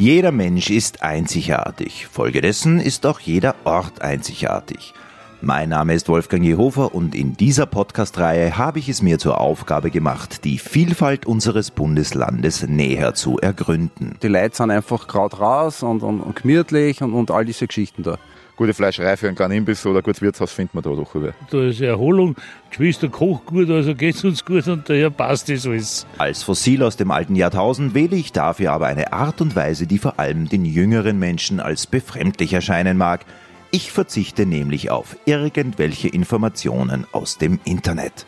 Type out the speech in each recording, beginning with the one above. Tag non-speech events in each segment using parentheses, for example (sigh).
Jeder Mensch ist einzigartig. Folgedessen ist auch jeder Ort einzigartig. Mein Name ist Wolfgang Jehofer und in dieser Podcast-Reihe habe ich es mir zur Aufgabe gemacht, die Vielfalt unseres Bundeslandes näher zu ergründen. Die Leute sind einfach kraut raus und, und, und gemütlich und, und all diese Geschichten da. Gute Fleischerei für einen kleinen Imbiss oder ein gutes Wirtshaus findet man da doch über. Da ist Erholung, Geschwister kocht gut, also geht's uns gut und daher passt das alles. Als Fossil aus dem alten Jahrtausend wähle ich dafür aber eine Art und Weise, die vor allem den jüngeren Menschen als befremdlich erscheinen mag. Ich verzichte nämlich auf irgendwelche Informationen aus dem Internet.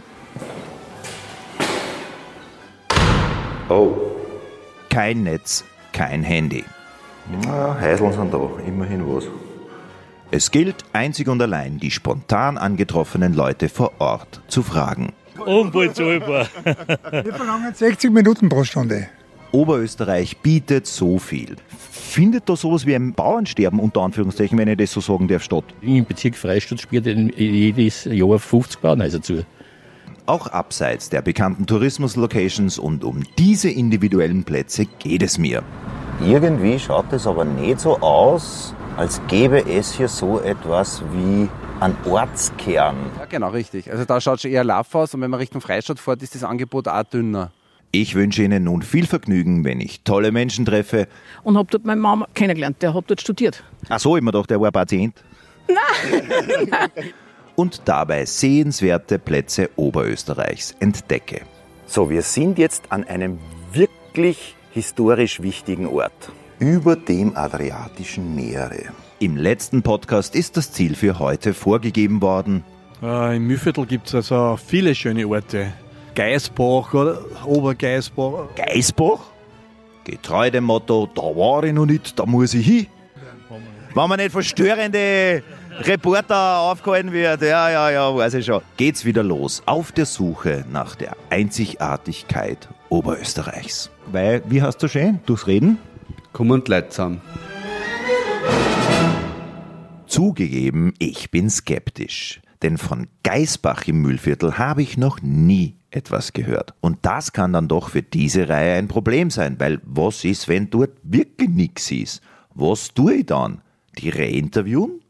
Oh. Kein Netz, kein Handy. Na, Heiseln sind da, immerhin was. Es gilt einzig und allein, die spontan angetroffenen Leute vor Ort zu fragen. Unbezahlbar. Wir verlangen 60 Minuten pro Stunde. Oberösterreich bietet so viel. Findet da sowas wie ein Bauernsterben unter Anführungszeichen, wenn ich das so sagen darf, statt? Im Bezirk Freistadt spielt jedes Jahr 50 Bauernhäuser zu. Auch abseits der bekannten Tourismus-Locations und um diese individuellen Plätze geht es mir. Irgendwie schaut es aber nicht so aus, als gäbe es hier so etwas wie einen Ortskern. Ja, genau, richtig. Also da schaut es schon eher laff aus und wenn man Richtung Freistadt fährt, ist das Angebot auch dünner. Ich wünsche Ihnen nun viel Vergnügen, wenn ich tolle Menschen treffe. Und habe dort meine Mama kennengelernt, der hat dort studiert. Ach so, ich mir gedacht, der war Patient. (laughs) Nein! Und dabei sehenswerte Plätze Oberösterreichs entdecke. So, wir sind jetzt an einem wirklich historisch wichtigen Ort. Über dem Adriatischen Meere. Im letzten Podcast ist das Ziel für heute vorgegeben worden. Äh, Im Mühlviertel gibt es also viele schöne Orte. Geisbach oder Obergeisbach. Geisbach? Getreu dem Motto, da war ich noch nicht, da muss ich hin. Wenn man nicht verstörende Reporter aufgehalten wird, ja, ja, ja, weiß ich schon. Geht's wieder los auf der Suche nach der Einzigartigkeit Oberösterreichs. Weil, wie hast du schön, durchs Reden? Komm und Leute zusammen. Zugegeben, ich bin skeptisch. Denn von Geisbach im Mühlviertel habe ich noch nie etwas gehört. Und das kann dann doch für diese Reihe ein Problem sein, weil was ist, wenn dort wirklich nichts ist? Was tue ich dann? Die reinterviewen?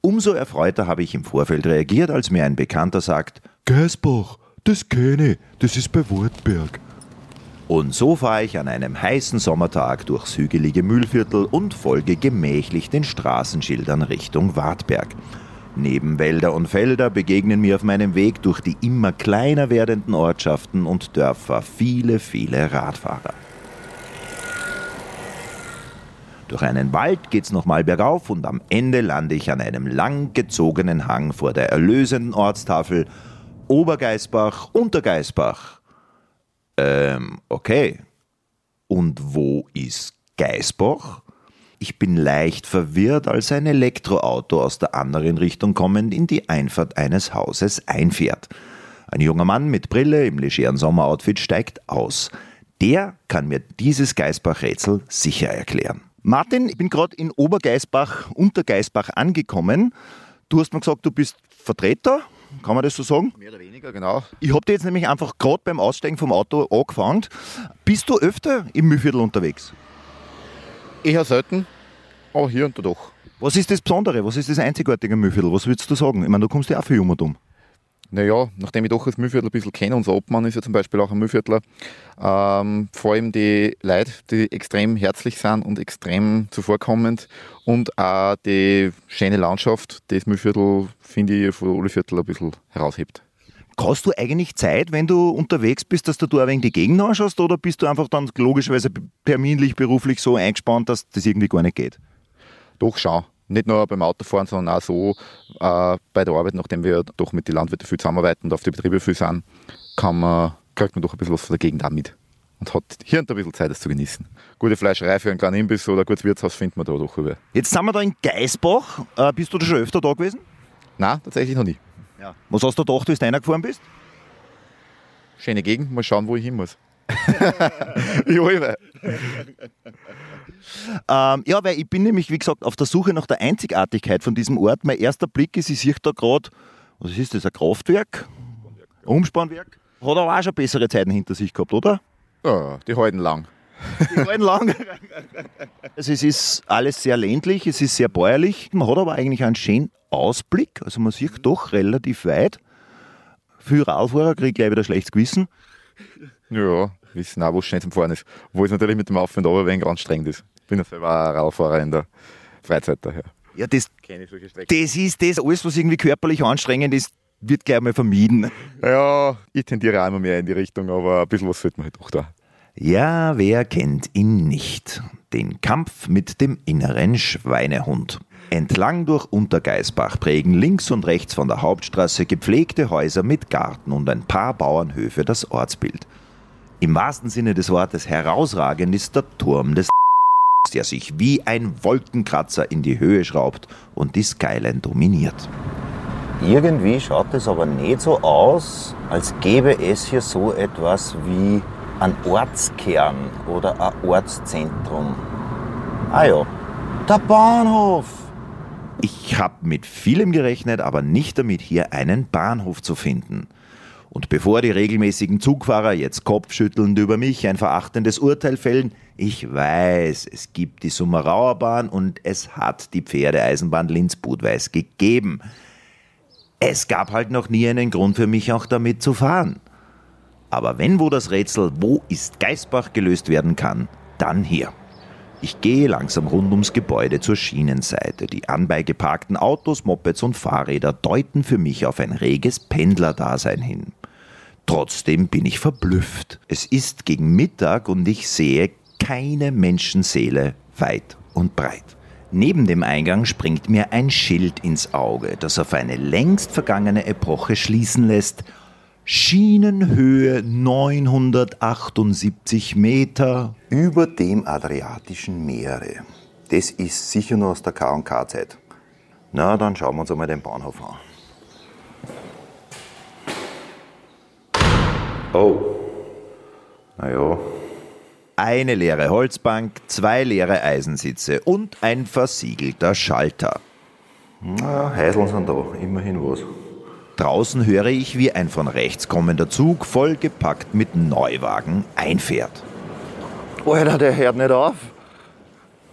Umso erfreuter habe ich im Vorfeld reagiert, als mir ein Bekannter sagt, Geisbach, das kenne ich, das ist bei Wartberg. Und so fahre ich an einem heißen Sommertag durchs hügelige Mühlviertel und folge gemächlich den Straßenschildern Richtung Wartberg. Neben Wälder und Felder begegnen mir auf meinem Weg durch die immer kleiner werdenden Ortschaften und Dörfer viele, viele Radfahrer. Durch einen Wald geht's nochmal bergauf und am Ende lande ich an einem lang gezogenen Hang vor der erlösenden Ortstafel Obergeisbach, Untergeisbach. Ähm, okay. Und wo ist Geisbach? Ich bin leicht verwirrt, als ein Elektroauto aus der anderen Richtung kommend in die Einfahrt eines Hauses einfährt. Ein junger Mann mit Brille im legeren Sommeroutfit steigt aus. Der kann mir dieses Geisbach-Rätsel sicher erklären. Martin, ich bin gerade in Obergeisbach, Untergeisbach angekommen. Du hast mir gesagt, du bist Vertreter, kann man das so sagen? Mehr oder weniger, genau. Ich habe dir jetzt nämlich einfach gerade beim Aussteigen vom Auto angefangen. Bist du öfter im Mühlviertel unterwegs? Eher selten, aber hier und da doch. Was ist das Besondere? Was ist das Einzigartige am Mühlviertel? Was würdest du sagen? Ich meine, du kommst ja auch viel um und um. Naja, nachdem ich doch das Mühlviertel ein bisschen kenne, unser Obmann ist ja zum Beispiel auch ein Mühlviertler, ähm, vor allem die Leute, die extrem herzlich sind und extrem zuvorkommend und auch die schöne Landschaft, die das Mühlviertel, finde ich, von alle Viertel ein bisschen heraushebt. Hast du eigentlich Zeit, wenn du unterwegs bist, dass du da ein wenig die Gegend anschaust oder bist du einfach dann logischerweise terminlich, beruflich so eingespannt, dass das irgendwie gar nicht geht? Doch, schau. Nicht nur beim Autofahren, sondern auch so äh, bei der Arbeit, nachdem wir doch mit den Landwirten viel zusammenarbeiten und auf die Betriebe viel sind, kann man, kriegt man doch ein bisschen was von der Gegend auch mit. Und hat hier und da ein bisschen Zeit, das zu genießen. Gute Fleischerei für einen kleinen Imbiss oder ein gutes Wirtshaus findet man da doch über. Jetzt sind wir da in Geisbach. Äh, bist du da schon öfter da gewesen? Nein, tatsächlich noch nie. Ja. Was hast du gedacht, wie du reingefahren bist? Schöne Gegend, mal schauen, wo ich hin muss. (laughs) ja, ähm, ja, weil ich bin nämlich, wie gesagt, auf der Suche nach der Einzigartigkeit von diesem Ort. Mein erster Blick ist, ich sehe da gerade, was ist das, ein Kraftwerk? Umspannwerk? Hat aber auch schon bessere Zeiten hinter sich gehabt, oder? Ja, die halten lang. Die wollen lang. Also es ist alles sehr ländlich, es ist sehr bäuerlich. Man hat aber eigentlich einen schönen Ausblick. Also man sieht doch relativ weit. Für Radfahrer kriege ich gleich wieder schlechtes Gewissen. Ja, wissen auch, wo es schnell zum Fahren ist. Obwohl es natürlich mit dem Auf und wenig anstrengend ist. Ich bin ja selber ein Radfahrer in der Freizeit daher. Ja, das, das ist das, alles, was irgendwie körperlich anstrengend ist, wird gleich mal vermieden. Ja, ich tendiere auch immer mehr in die Richtung, aber ein bisschen was sollte man halt auch da. Ja, wer kennt ihn nicht? Den Kampf mit dem inneren Schweinehund. Entlang durch Untergeisbach prägen links und rechts von der Hauptstraße gepflegte Häuser mit Garten und ein paar Bauernhöfe das Ortsbild. Im wahrsten Sinne des Wortes herausragend ist der Turm des (laughs) der sich wie ein Wolkenkratzer in die Höhe schraubt und die Skyline dominiert. Irgendwie schaut es aber nicht so aus, als gäbe es hier so etwas wie ein Ortskern oder ein Ortszentrum. Ah ja, der Bahnhof. Ich habe mit vielem gerechnet, aber nicht damit, hier einen Bahnhof zu finden. Und bevor die regelmäßigen Zugfahrer jetzt kopfschüttelnd über mich ein verachtendes Urteil fällen, ich weiß, es gibt die Summerauer Bahn und es hat die Pferdeeisenbahn Linz-Budweis gegeben. Es gab halt noch nie einen Grund für mich auch damit zu fahren. Aber wenn wo das Rätsel, wo ist Geisbach gelöst werden kann, dann hier. Ich gehe langsam rund ums Gebäude zur Schienenseite. Die anbeigeparkten Autos, Mopeds und Fahrräder deuten für mich auf ein reges Pendlerdasein hin. Trotzdem bin ich verblüfft. Es ist gegen Mittag und ich sehe keine Menschenseele weit und breit. Neben dem Eingang springt mir ein Schild ins Auge, das auf eine längst vergangene Epoche schließen lässt. Schienenhöhe 978 Meter. Über dem Adriatischen Meere. Das ist sicher noch aus der K&K-Zeit. Na, dann schauen wir uns einmal den Bahnhof an. Oh. Naja, Eine leere Holzbank, zwei leere Eisensitze und ein versiegelter Schalter. na, Heiseln sind da, immerhin was. Draußen höre ich, wie ein von rechts kommender Zug vollgepackt mit Neuwagen einfährt. Alter, der hört nicht auf.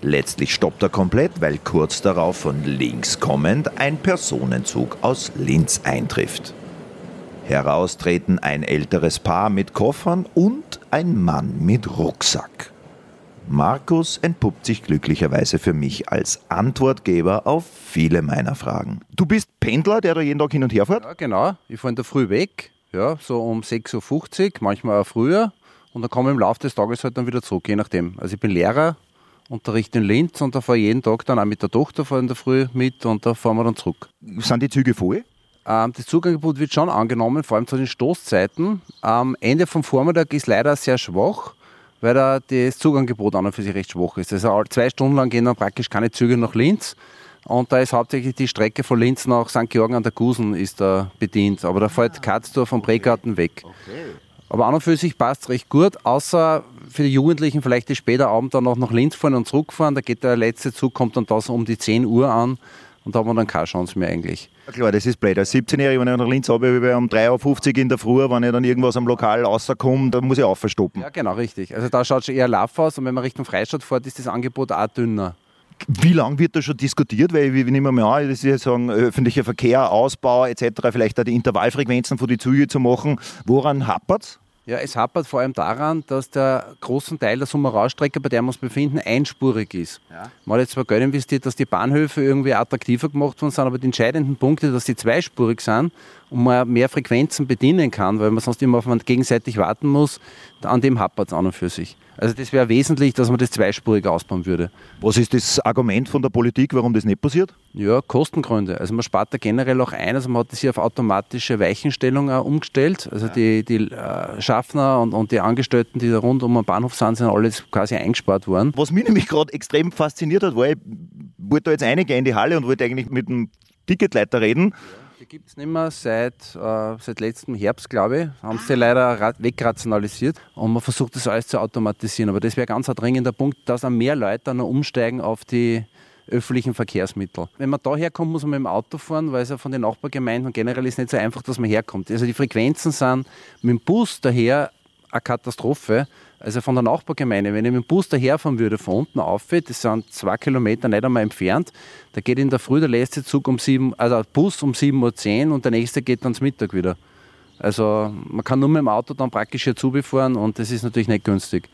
Letztlich stoppt er komplett, weil kurz darauf von links kommend ein Personenzug aus Linz eintrifft. Heraustreten ein älteres Paar mit Koffern und ein Mann mit Rucksack. Markus entpuppt sich glücklicherweise für mich als Antwortgeber auf viele meiner Fragen. Du bist Pendler, der da jeden Tag hin und her fährt? Ja, genau. Ich fahre in der Früh weg, ja, so um 6.50 Uhr, manchmal auch früher. Und dann komme ich im Laufe des Tages halt dann wieder zurück, je nachdem. Also ich bin Lehrer, unterrichte in Linz und da fahre ich jeden Tag dann auch mit der Tochter in der Früh mit und da fahren wir dann zurück. Sind die Züge voll? Ähm, das Zugangebot wird schon angenommen, vor allem zu den Stoßzeiten. Am Ende vom Vormittag ist leider sehr schwach, weil da das Zugangebot an und für sich recht schwach ist. Also zwei Stunden lang gehen dann praktisch keine Züge nach Linz. Und da ist hauptsächlich die Strecke von Linz nach St. Georgen an der Gusen ist da bedient. Aber da fällt Katzdorf vom Bregarten weg. Aber an und für sich passt es recht gut, außer für die Jugendlichen vielleicht die später Abend dann noch nach Linz fahren und zurückfahren. Da geht der letzte Zug, kommt dann da so um die 10 Uhr an und da hat man dann keine Chance mehr eigentlich. Ja, Klar, das ist blöd. Als 17-Jähriger, wenn ich nach Linz habe, wie um 3.50 Uhr in der Früh, wenn ich dann irgendwas am Lokal rauskomme, dann muss ich aufstoppen. Ja, genau, richtig. Also da schaut schon eher laff aus und wenn man Richtung Freistadt fährt, ist das Angebot auch dünner. Wie lange wird da schon diskutiert? Weil ich nehme mir an, das ist ja sagen, öffentlicher Verkehr, Ausbau etc., vielleicht auch die Intervallfrequenzen von die Züge zu machen. Woran hapert Ja, es hapert vor allem daran, dass der großen Teil der Summerau-Strecke, bei der wir uns befinden, einspurig ist. Man hat jetzt zwar Geld investiert, dass die Bahnhöfe irgendwie attraktiver gemacht worden sind, aber die entscheidenden Punkte, dass sie zweispurig sind und man mehr Frequenzen bedienen kann, weil man sonst immer auf man gegenseitig warten muss, an dem hapert es an und für sich. Also das wäre wesentlich, dass man das zweispurig ausbauen würde. Was ist das Argument von der Politik, warum das nicht passiert? Ja, Kostengründe. Also man spart da generell auch ein. Also man hat das hier auf automatische Weichenstellung auch umgestellt. Also die, die äh, Schaffner und, und die Angestellten, die da rund um den Bahnhof sind, sind alle jetzt quasi eingespart worden. Was mich nämlich gerade extrem fasziniert hat, war, ich wollte da jetzt reingehen in die Halle und wollte eigentlich mit dem Ticketleiter reden. Die gibt es nicht mehr seit, äh, seit letztem Herbst, glaube ich. Haben sie leider ra- wegrationalisiert und man versucht das alles zu automatisieren. Aber das wäre ganz ein dringender Punkt, dass auch mehr Leute dann umsteigen auf die öffentlichen Verkehrsmittel. Wenn man da herkommt, muss man mit dem Auto fahren, weil es ja von den Nachbargemeinden generell ist nicht so einfach, dass man herkommt. Also die Frequenzen sind mit dem Bus daher eine Katastrophe. Also von der Nachbargemeinde, wenn ich mit dem Bus daherfahren würde, von unten auf, das sind zwei Kilometer nicht einmal entfernt, da geht in der Früh der letzte Zug um sieben, also Bus um 7.10 Uhr und der nächste geht dann zum Mittag wieder. Also man kann nur mit dem Auto dann praktisch hier zubefahren und das ist natürlich nicht günstig.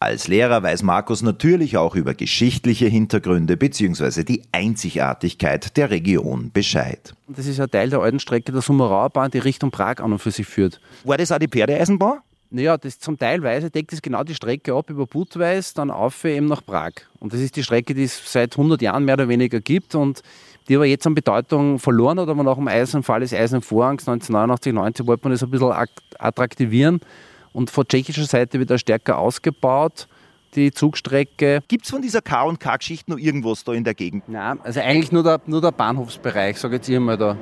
Als Lehrer weiß Markus natürlich auch über geschichtliche Hintergründe bzw. die Einzigartigkeit der Region Bescheid. Das ist ja Teil der alten Strecke der Summerauerbahn, die Richtung Prag an und für sich führt. War das auch die Pferdeeisenbahn? Naja, das zum Teilweise deckt es genau die Strecke ab über Budweis, dann auf eben nach Prag. Und das ist die Strecke, die es seit 100 Jahren mehr oder weniger gibt und die aber jetzt an Bedeutung verloren hat, aber nach dem Eisenfall des Eisernen Vorhangs 1989, 90 wollte man das ein bisschen attraktivieren und von tschechischer Seite wieder stärker ausgebaut, die Zugstrecke. Gibt es von dieser K&K-Geschichte noch irgendwas da in der Gegend? Nein, also eigentlich nur der, nur der Bahnhofsbereich, sage jetzt ich mal da.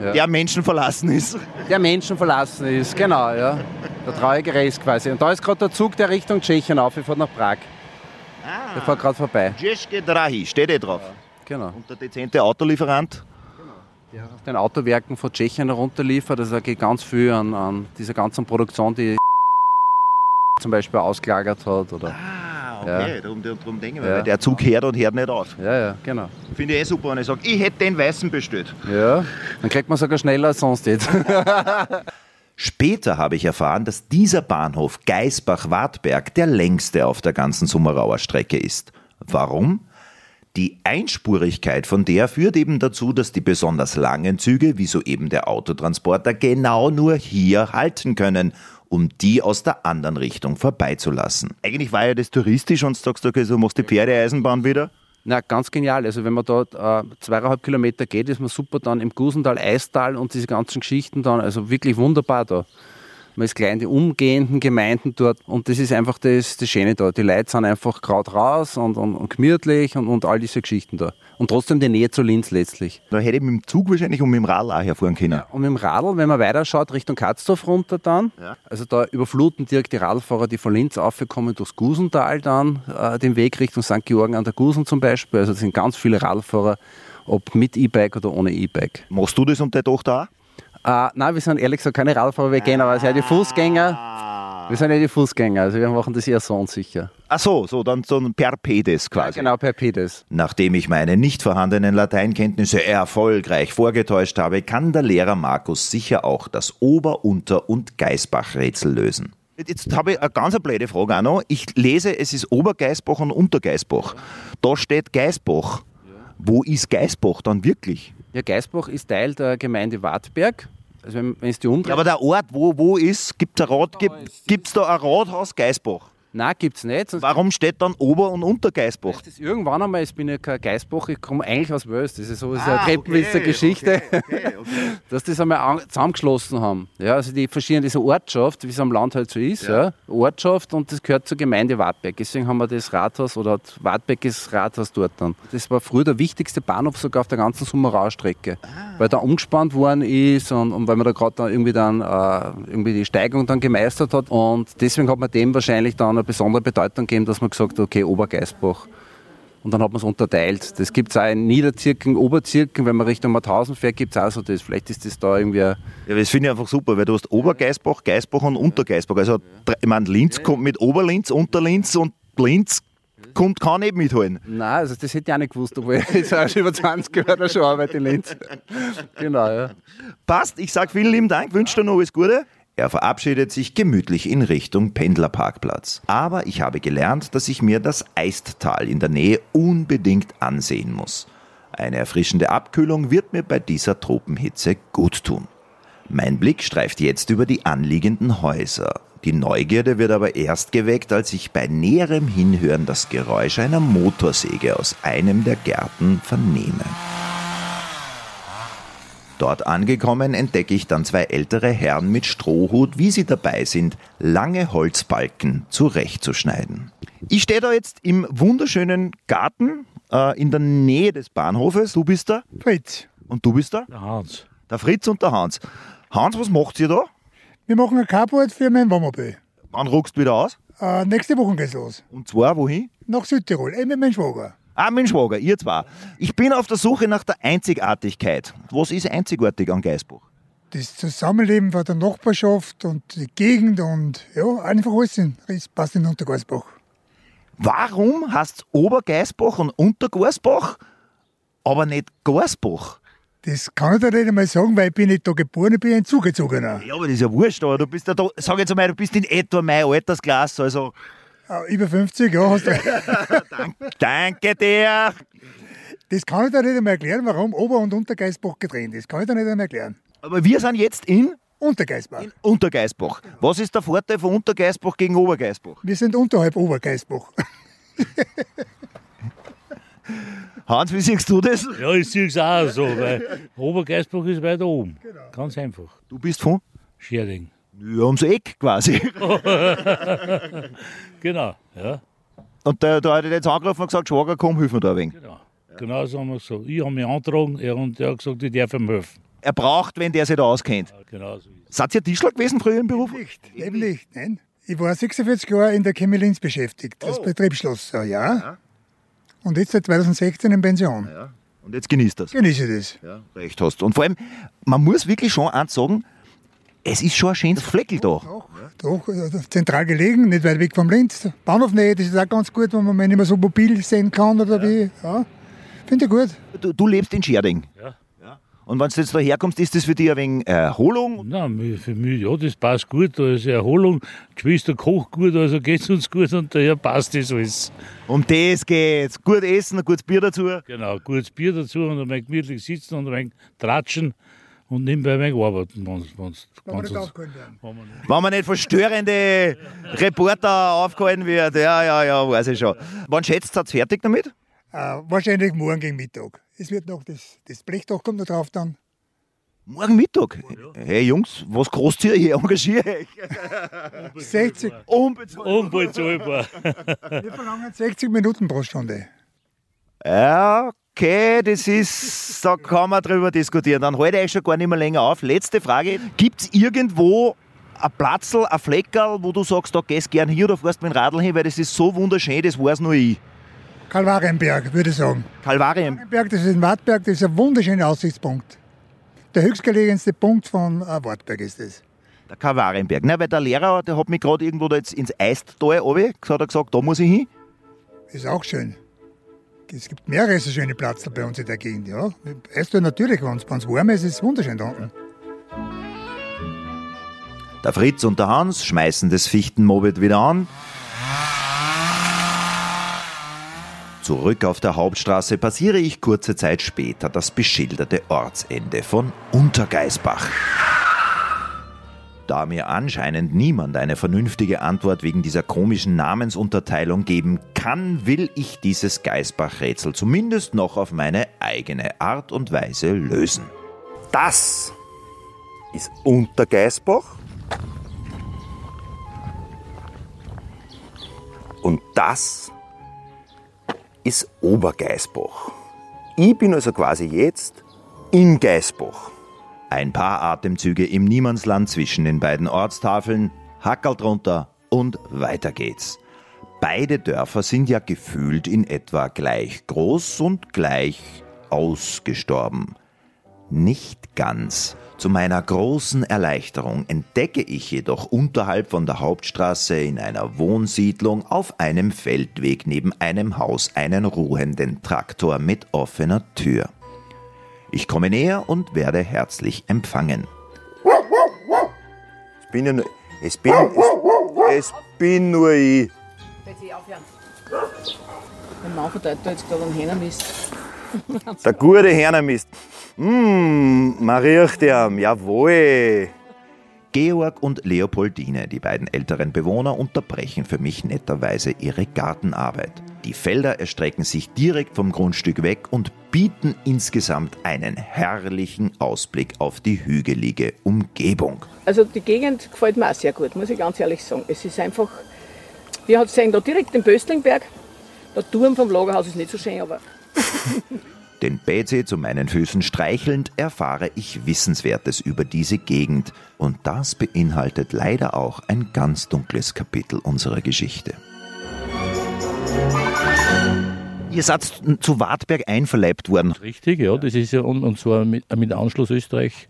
Ja. Der Menschen verlassen ist. Der Menschen verlassen ist, genau, ja. Der traurige Rest quasi. Und da ist gerade der Zug, der Richtung Tschechien aufgefahren nach Prag. Ah. Der fährt gerade vorbei. Jeschke Drahi, steht eh drauf. Ja, genau. Und der dezente Autolieferant? Genau. Der aus den Autowerken von Tschechien herunterliefert. Also da geht ganz viel an, an dieser ganzen Produktion, die (laughs) zum Beispiel ausgelagert hat. Oder, ah, okay, ja. darum, darum denken wir, ja. weil der Zug hört und hört nicht auf. Ja, ja, genau. Finde ich eh super, wenn ich sage, ich hätte den Weißen bestellt. Ja, dann kriegt man sogar schneller als sonst jetzt. (laughs) Später habe ich erfahren, dass dieser Bahnhof Geisbach-Wartberg der längste auf der ganzen Summerauer Strecke ist. Warum? Die Einspurigkeit von der führt eben dazu, dass die besonders langen Züge, wie soeben der Autotransporter, genau nur hier halten können um die aus der anderen Richtung vorbeizulassen. Eigentlich war ja das touristisch und sagst okay, so machst die Pferdeeisenbahn wieder. Na, ganz genial. Also wenn man dort äh, zweieinhalb Kilometer geht, ist man super dann im Gusental, Eistal und diese ganzen Geschichten dann. Also wirklich wunderbar da. Man ist gleich in die umgehenden Gemeinden dort und das ist einfach das, das Schöne da. Die Leute sind einfach gerade raus und, und, und gemütlich und, und all diese Geschichten da. Und trotzdem die Nähe zu Linz letztlich. Da hätte ich mit dem Zug wahrscheinlich und mit dem Radl auch herfahren können. Ja, und mit dem Radl, wenn man weiter schaut, Richtung Katzdorf runter dann, ja. also da überfluten direkt die Radlfahrer, die von Linz aufkommen, durchs Gusental dann, äh, den Weg Richtung St. Georgen an der Gusen zum Beispiel. Also das sind ganz viele Radlfahrer, ob mit E-Bike oder ohne E-Bike. Machst du das und deine Tochter auch? Uh, nein, wir sind ehrlich gesagt keine Radfahrer, wir gehen aber sehr die Fußgänger. Wir sind ja die Fußgänger, also wir machen das eher so unsicher. Ach so, so dann so ein per Pedes quasi. Ja, genau, per Pedes. Nachdem ich meine nicht vorhandenen Lateinkenntnisse erfolgreich vorgetäuscht habe, kann der Lehrer Markus sicher auch das Ober-, Unter- und Geisbach-Rätsel lösen. Jetzt habe ich eine ganz blöde Frage auch noch. Ich lese, es ist Obergeisbach und Untergeisbach. Da steht Geisbach. Wo ist Geisbach dann wirklich? Ja, Geisbach ist Teil der Gemeinde Wartberg. Also wenn, wenn es die Umdrehung. Ja, aber der Ort, wo, wo ist, gibt es da, gibt, da ein Rathaus Geisbach? Nein, gibt es nicht. Warum steht dann Ober- und Untergeisbach? Das irgendwann einmal, ich bin ja kein Geisbach, ich komme eigentlich aus Wels. Das ist so ah, eine Treppenwitzer okay, Geschichte, okay, okay, (laughs) dass die das einmal zusammengeschlossen haben. Ja, also die verschiedenen, diese Ortschaft, wie es am Land halt so ist, ja. ja. Ortschaft und das gehört zur Gemeinde Wartberg. Deswegen haben wir das Rathaus oder Wartberg ist Rathaus dort dann. Das war früher der wichtigste Bahnhof sogar auf der ganzen Summerau-Strecke, ah. weil da umgespannt worden ist und, und weil man da gerade dann irgendwie dann äh, irgendwie die Steigung dann gemeistert hat und deswegen hat man dem wahrscheinlich dann besondere Bedeutung gegeben, dass man gesagt hat, okay, Obergeisbach. Und dann hat man es unterteilt. Das gibt es auch in Niederzirken, Oberzirken, wenn man Richtung Mauthausen fährt, gibt es auch so das. Vielleicht ist das da irgendwie. Ja, das finde ich einfach super, weil du hast Obergeisbach, Geisbach und Untergeisbach. Also, ich meine, Linz kommt mit Oberlinz, Unterlinz und Linz kommt kann nicht mitholen. Nein, also das hätte ich auch nicht gewusst, obwohl ich jetzt auch schon über 20 Jahre schon arbeite in Linz. (laughs) genau, ja. Passt, ich sage vielen lieben Dank, wünsche dir noch alles Gute. Er verabschiedet sich gemütlich in Richtung Pendlerparkplatz. Aber ich habe gelernt, dass ich mir das Eisttal in der Nähe unbedingt ansehen muss. Eine erfrischende Abkühlung wird mir bei dieser Tropenhitze gut tun. Mein Blick streift jetzt über die anliegenden Häuser. Die Neugierde wird aber erst geweckt, als ich bei näherem Hinhören das Geräusch einer Motorsäge aus einem der Gärten vernehme. Dort angekommen entdecke ich dann zwei ältere Herren mit Strohhut, wie sie dabei sind, lange Holzbalken zurechtzuschneiden. Ich stehe da jetzt im wunderschönen Garten äh, in der Nähe des Bahnhofes. Du bist da? Fritz. Und du bist da? Der Hans. Der Fritz und der Hans. Hans, was macht ihr da? Wir machen ein Carport für mein Wohnmobil. Wann ruckst du wieder aus? Äh, nächste Woche geht's los. Und zwar wohin? Nach Südtirol, eben mit meinem Schwager. Ah, mein Schwager, ihr zwar. Ich bin auf der Suche nach der Einzigartigkeit. Was ist einzigartig an Geisbach? Das Zusammenleben von der Nachbarschaft und die Gegend und ja, einfach alles in, passt in Untergersbach. Warum heißt Obergeisbach und Untergersbach, aber nicht Gersbach? Das kann ich dir nicht einmal sagen, weil ich bin nicht da geboren, ich bin ein Zugezogener. Ja, aber das ist ja wurscht, aber du bist ja da, sag jetzt einmal, du bist in etwa mein Altersklasse, also über 50, ja, hast du (laughs) recht. danke dir. Das kann ich dir nicht einmal erklären, warum Ober- und Untergeisbach getrennt ist. Kann ich dir nicht einmal erklären. Aber wir sind jetzt in Untergeisbach. Untergeisbach. Was ist der Vorteil von Untergeisbach gegen Obergeisbach? Wir sind unterhalb Obergeisbach. (laughs) Hans, wie siehst du das? Ja, ich sehe es auch so, weil Obergeisbach ist weiter oben. Ganz einfach. Du bist von? Scherding. Ja, ums Eck quasi. (laughs) Genau, ja. Und der, der hat jetzt angerufen und gesagt, Schwager, komm, hilf mir da ein wenig. Genau. Genau so haben wir gesagt. Ich habe mich angetragen er, und er hat gesagt, ich darf ihm helfen. Er braucht, wenn der sich da auskennt. Ja, genau so ist es. Seid ihr Tischler gewesen früher im Beruf? Nicht, eben nicht, nein. Ich war 46 Jahre in der Chemelins beschäftigt, als Betriebsschlosser, ja. Und jetzt seit 2016 in Pension. Und jetzt genießt das. Genieße ich das. Ja, recht hast. Und vor allem, man muss wirklich schon eins sagen, es ist schon ein schönes Fleckel da. Doch, doch, äh, zentral gelegen, nicht weit weg vom Linz. Bahnhofnähe, das ist auch ganz gut, wenn man nicht mehr so mobil sehen kann oder wie. Ja. Finde ich gut. Du, du lebst in Scherding. Ja. Und wenn du jetzt da herkommst, ist das für dich ein wenig Erholung? Nein, für mich, ja, das passt gut. Da ist Erholung. Die Geschwister kocht gut, also geht es uns gut und daher passt das alles. Um das geht's. Gut essen, ein gutes Bier dazu. Genau, gutes Bier dazu und ein wenig gemütlich sitzen und ein wenig tratschen und nebenbei wenig arbeiten. Wenn's, wenn's, Wenn wir wenn's wenn man nicht- Wenn man nicht von störende Reporter aufgehalten wird. Ja, ja, ja, weiß ich schon. Wann schätzt ihr fertig damit? Äh, wahrscheinlich morgen gegen Mittag. Es wird noch das, das Blechdach kommt noch drauf dann. Morgen Mittag. Hey Jungs, was kostet ihr hier? Engagiert euch. 60, Unbezahlt. Unbezahlbar. wir verlangen 60 Minuten pro Stunde. Ja, okay, das ist, da kann man drüber diskutieren. Dann halte ich schon gar nicht mehr länger auf. Letzte Frage. Gibt es irgendwo ein Platzl, ein Fleckerl, wo du sagst, da gehst gern hier oder fährst mit dem Radl hin, weil das ist so wunderschön, das weiß nur ich. Kalvarienberg, würde ich sagen. Kalvarien. Berg, das ist in Wartberg, das ist ein wunderschöner Aussichtspunkt. Der höchstgelegenste Punkt von äh, Wartberg ist es. Der Kalvarienberg. Nein, weil der Lehrer, der hat mich gerade irgendwo da jetzt ins Eisttal runter, hat er gesagt, da muss ich hin. Ist auch schön. Es gibt mehrere so schöne Plätze bei uns in der Gegend. Ja. Erst natürlich, wenn es warm ist, ist es wunderschön da unten. Der Fritz und der Hans schmeißen das Fichtenmobit wieder an. Zurück auf der Hauptstraße passiere ich kurze Zeit später das beschilderte Ortsende von Untergeisbach. Da mir anscheinend niemand eine vernünftige Antwort wegen dieser komischen Namensunterteilung geben kann, will ich dieses Geisbach-Rätsel zumindest noch auf meine eigene Art und Weise lösen. Das ist Untergeisbach. Und das ist Obergeisbach. Ich bin also quasi jetzt in Geisbach. Ein paar Atemzüge im Niemandsland zwischen den beiden Ortstafeln, Hackerl drunter und weiter geht's. Beide Dörfer sind ja gefühlt in etwa gleich groß und gleich ausgestorben. Nicht ganz. Zu meiner großen Erleichterung entdecke ich jedoch unterhalb von der Hauptstraße in einer Wohnsiedlung auf einem Feldweg neben einem Haus einen ruhenden Traktor mit offener Tür. Ich komme näher und werde herzlich empfangen. Es bin, ja nur, es bin, es, es bin nur ich. Jetzt eh aufhören. Mein Mann verteilt da jetzt gerade einen Hähnermist. (laughs) Der gute Hernermist. Mmm, man riecht ihn, jawohl. Georg und Leopoldine, die beiden älteren Bewohner, unterbrechen für mich netterweise ihre Gartenarbeit. Die Felder erstrecken sich direkt vom Grundstück weg und bieten insgesamt einen herrlichen Ausblick auf die hügelige Umgebung. Also die Gegend gefällt mir auch sehr gut, muss ich ganz ehrlich sagen. Es ist einfach, wir sehen da direkt den Böstlingberg. Der Turm vom Lagerhaus ist nicht so schön, aber (laughs) Den Betsy zu meinen Füßen streichelnd erfahre ich Wissenswertes über diese Gegend und das beinhaltet leider auch ein ganz dunkles Kapitel unserer Geschichte. Ihr seid zu Wartberg einverleibt worden. Richtig, ja, das ist ja und, und zwar mit, mit Anschluss Österreich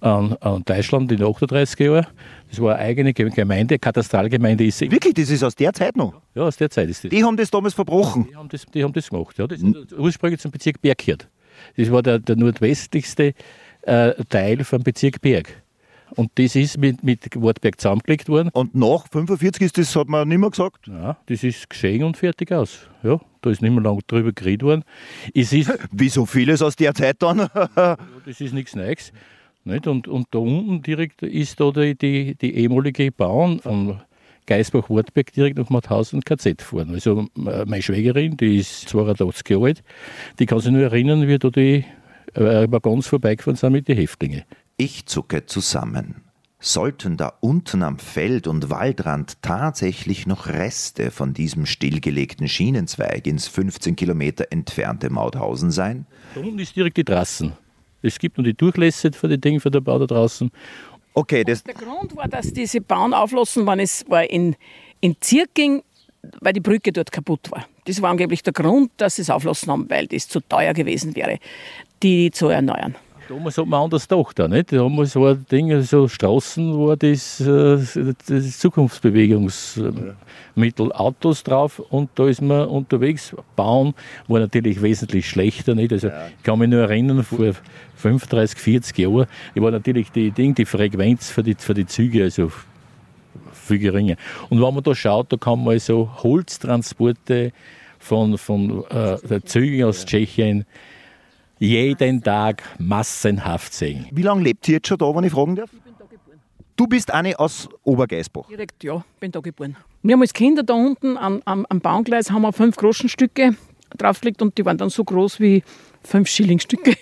an, an Deutschland in den 38er Jahren. Das war eine eigene Gemeinde, Katastralgemeinde ist sie. Wirklich, das ist aus der Zeit noch. Ja, aus der Zeit ist das. Die haben das damals verbrochen. Die haben das, die haben das gemacht. Ja. Das ist ursprünglich zum Bezirk Berg gehört. Das war der, der nordwestlichste äh, Teil vom Bezirk Berg. Und das ist mit, mit Wartberg zusammengelegt worden. Und nach 45 ist das, hat man nicht mehr gesagt. Ja, das ist geschehen und fertig aus. Ja, da ist nicht mehr lange drüber geredet worden. Es ist, (laughs) Wie so vieles aus der Zeit dann. (laughs) das ist nichts Neues. Nicht? Und, und da unten direkt ist da die, die, die ehemalige Bauern von Geisbach-Wartberg direkt nach Mauthausen KZ gefahren. Also äh, meine Schwägerin, die ist 82 Jahre alt, die kann sich nur erinnern, wie da die äh, Waggons vorbeigefahren sind mit den Häftlingen. Ich zucke zusammen. Sollten da unten am Feld- und Waldrand tatsächlich noch Reste von diesem stillgelegten Schienenzweig ins 15 Kilometer entfernte Mauthausen sein? Da unten ist direkt die Trassen. Es gibt noch die Durchlässe von den Dingen von der Bau da draußen. Okay, das, Der Grund war, dass diese Bauern auflassen, waren es war in, in Zirking, weil die Brücke dort kaputt war. Das war angeblich der Grund, dass sie es auflassen haben, weil das zu teuer gewesen wäre, die zu erneuern. Damals hat man anders gedacht. Da, nicht? Damals war Ding, so Straßen war das, äh, das Zukunftsbewegungsmittel, Autos drauf und da ist man unterwegs. Bauen war natürlich wesentlich schlechter. Nicht? Also, Ich kann mich nur erinnern, vor 35, 40 Jahren war natürlich die, Ding, die Frequenz für die, für die Züge also viel geringer. Und wenn man da schaut, da kann man also Holztransporte von, von äh, Zügen aus Tschechien jeden Tag massenhaft sehen. wie lange lebt ihr jetzt schon da, wenn ich fragen darf? Du bist eine aus Obergeisbach. Direkt, ja, bin da geboren. Wir haben als Kinder da unten am, am, am Baumgleis haben wir fünf Groschenstücke draufgelegt und die waren dann so groß wie fünf Schillingstücke.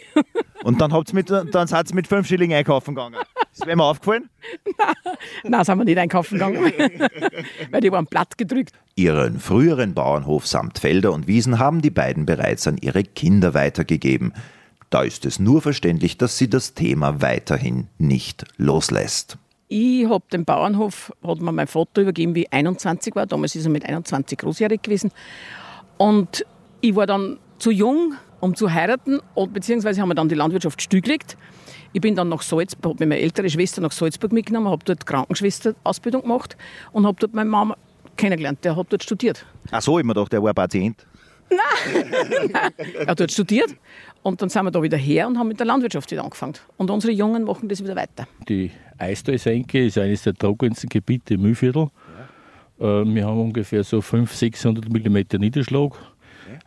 Und dann, habt's mit, dann seid ihr mit 5 Schilling einkaufen gegangen. Ist mir aufgefallen? (laughs) Nein, sind wir nicht einkaufen gegangen, (laughs) weil die waren platt gedrückt. Ihren früheren Bauernhof samt Felder und Wiesen haben die beiden bereits an ihre Kinder weitergegeben. Da ist es nur verständlich, dass sie das Thema weiterhin nicht loslässt. Ich habe den Bauernhof, hat mir mein Vater übergeben, wie ich 21 war. Damals ist er mit 21 großjährig gewesen. Und ich war dann zu jung, um zu heiraten, und beziehungsweise haben wir dann die Landwirtschaft stillgelegt. Ich bin dann nach Salzburg, habe meine ältere Schwester nach Salzburg mitgenommen, habe dort Krankenschwester-Ausbildung gemacht und habe dort meine Mama kennengelernt. Der hat dort studiert. Ach so, ich mir gedacht, der war Patient. (laughs) Er hat dort studiert und dann sind wir da wieder her und haben mit der Landwirtschaft wieder angefangen. Und unsere Jungen machen das wieder weiter. Die Eistalsenke ist eines der trockensten Gebiete im Mühlviertel. Äh, Wir haben ungefähr so 500, 600 mm Niederschlag.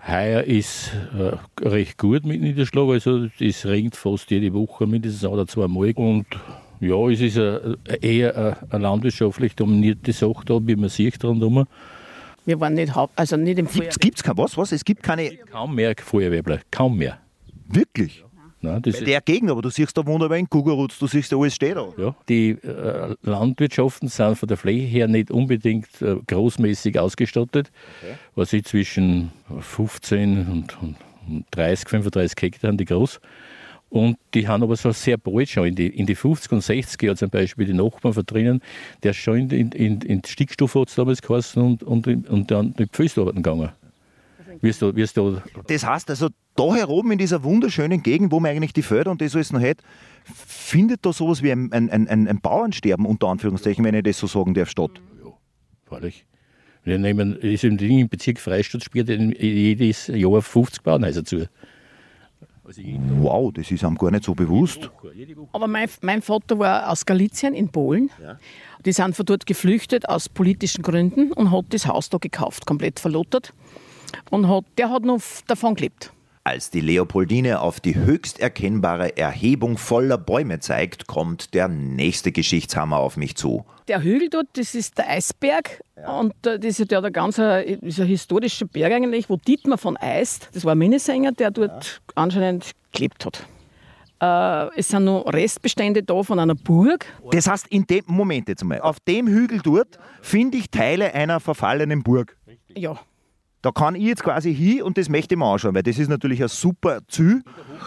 Heuer ist äh, recht gut mit Niederschlag, also es regnet fast jede Woche mindestens ein oder zweimal. Und ja, es ist a, eher eine, eine landwirtschaftlich dominierte Sache da, wie man sieht rundherum. Wir waren nicht, haupt, also nicht im Frühjahr. Gibt's, gibt's kein was? Was? Es gibt keine. Kaum mehr Feuerwehrler, kaum mehr. Wirklich? Nein, das ist, der Gegend, aber du siehst da wunderbar in Kugerutz, du siehst da alles steht da. ja, die äh, Landwirtschaften sind von der Fläche her nicht unbedingt äh, großmäßig ausgestattet, was ich zwischen 15 und, und, und 30, 35 Hektar die groß. Und die haben aber so sehr bald schon in die, in die 50 und 60er Jahre zum Beispiel die Nachbarn von drinnen, der ist schon in, in, in, Stickstoff hat es damals geheißen und, und, und dann die Pföstarbeiten gegangen. Wirst du, wirst du, Das heißt also, da heroben in dieser wunderschönen Gegend, wo man eigentlich die Felder und das alles noch hat, findet da sowas wie ein, ein, ein, ein Bauernsterben, unter Anführungszeichen, wenn ich das so sagen darf, statt. freilich. Wir nehmen, ist im Ding im Bezirk Freistadt spielt jedes Jahr 50 Bauernhäuser zu. Also jeden Wow, das ist einem gar nicht so bewusst. Aber mein, mein Vater war aus Galizien in Polen. Die sind von dort geflüchtet aus politischen Gründen und hat das Haus da gekauft, komplett verlottert. Und hat, der hat noch davon gelebt. Als die Leopoldine auf die höchst erkennbare Erhebung voller Bäume zeigt, kommt der nächste Geschichtshammer auf mich zu. Der Hügel dort, das ist der Eisberg. Und äh, das ist ja der ganze ist ein historischer Berg eigentlich, wo Dietmar von Eist, das war ein Minnesänger, der dort anscheinend gelebt hat. Äh, es sind noch Restbestände da von einer Burg. Das heißt, in dem Moment jetzt mal, auf dem Hügel dort finde ich Teile einer verfallenen Burg. Ja, Da kann ich jetzt quasi hin und das möchte ich mir anschauen, weil das ist natürlich ein super Ziel.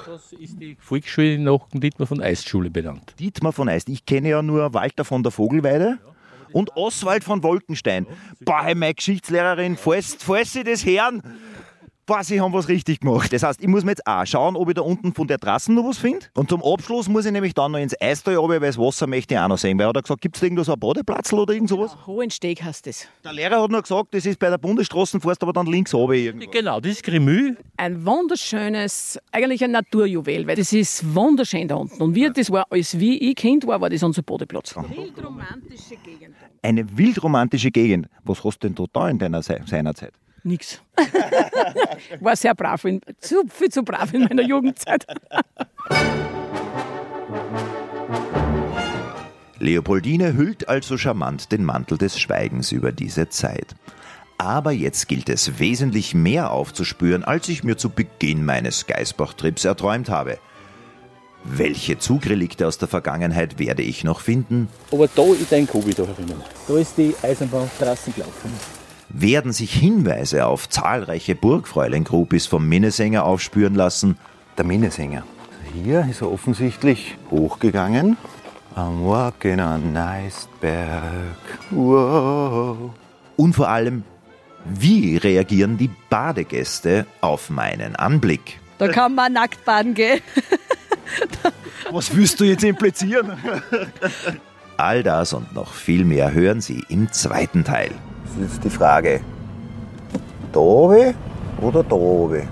Das ist die Volksschule nach Dietmar von Eistschule benannt. Dietmar von Eist. Ich kenne ja nur Walter von der Vogelweide und Oswald von Wolkenstein. Boah, meine Geschichtslehrerin, falls, falls Sie das hören, boah, sie haben was richtig gemacht. Das heißt, ich muss mir jetzt auch schauen, ob ich da unten von der Trasse noch was finde. Und zum Abschluss muss ich nämlich dann noch ins Eistal runter, weil das Wasser möchte ich auch noch sehen. Weil er hat gesagt, gibt es da irgendwo so einen Badeplatz oder irgend sowas? Hohensteg heißt das. Der Lehrer hat nur gesagt, das ist bei der Bundesstraßenforst, aber dann links runter irgendwo. Genau, das ist Grimü. Ein wunderschönes, eigentlich ein Naturjuwel, weil das ist wunderschön da unten. Und wie das war, als wie ich Kind war, war das unser Badeplatz. Wildromantische Gegend. Eine wildromantische Gegend. Was hast du denn da da in deiner Se seiner Zeit? Nix. (laughs) war sehr brav, in, zu, viel zu brav in meiner Jugendzeit. Leopoldine hüllt also charmant den Mantel des Schweigens über diese Zeit. Aber jetzt gilt es wesentlich mehr aufzuspüren, als ich mir zu Beginn meines Geisbach-Trips erträumt habe. Welche Zugrelikte aus der Vergangenheit werde ich noch finden? Aber da, denke, habe ich da herinnen. Da ist die Eisenbahntrasse gelaufen. Werden sich Hinweise auf zahlreiche Burgfräulein-Groupies vom Minnesänger aufspüren lassen? Der Minnesänger. Hier ist er offensichtlich hochgegangen. I'm walking on Eisberg. Wow. Und vor allem, wie reagieren die Badegäste auf meinen Anblick? Da kann man nackt baden gehen. Was willst du jetzt implizieren? (laughs) All das und noch viel mehr hören Sie im zweiten Teil. Das ist jetzt die Frage. Da oben oder da oben?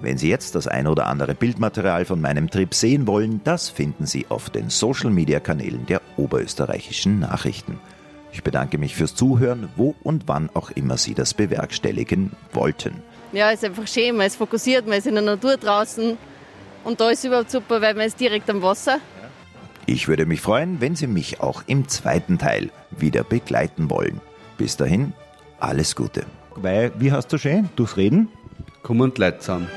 Wenn Sie jetzt das ein oder andere Bildmaterial von meinem Trip sehen wollen, das finden Sie auf den Social-Media-Kanälen der oberösterreichischen Nachrichten. Ich bedanke mich fürs Zuhören, wo und wann auch immer Sie das bewerkstelligen wollten. Ja, ist einfach schön, man ist fokussiert, man ist in der Natur draußen. Und da ist überhaupt super, weil man ist direkt am Wasser. Ich würde mich freuen, wenn Sie mich auch im zweiten Teil wieder begleiten wollen. Bis dahin, alles Gute. Weil, wie hast du schön? Durchs Reden? Kommen und Leute zusammen.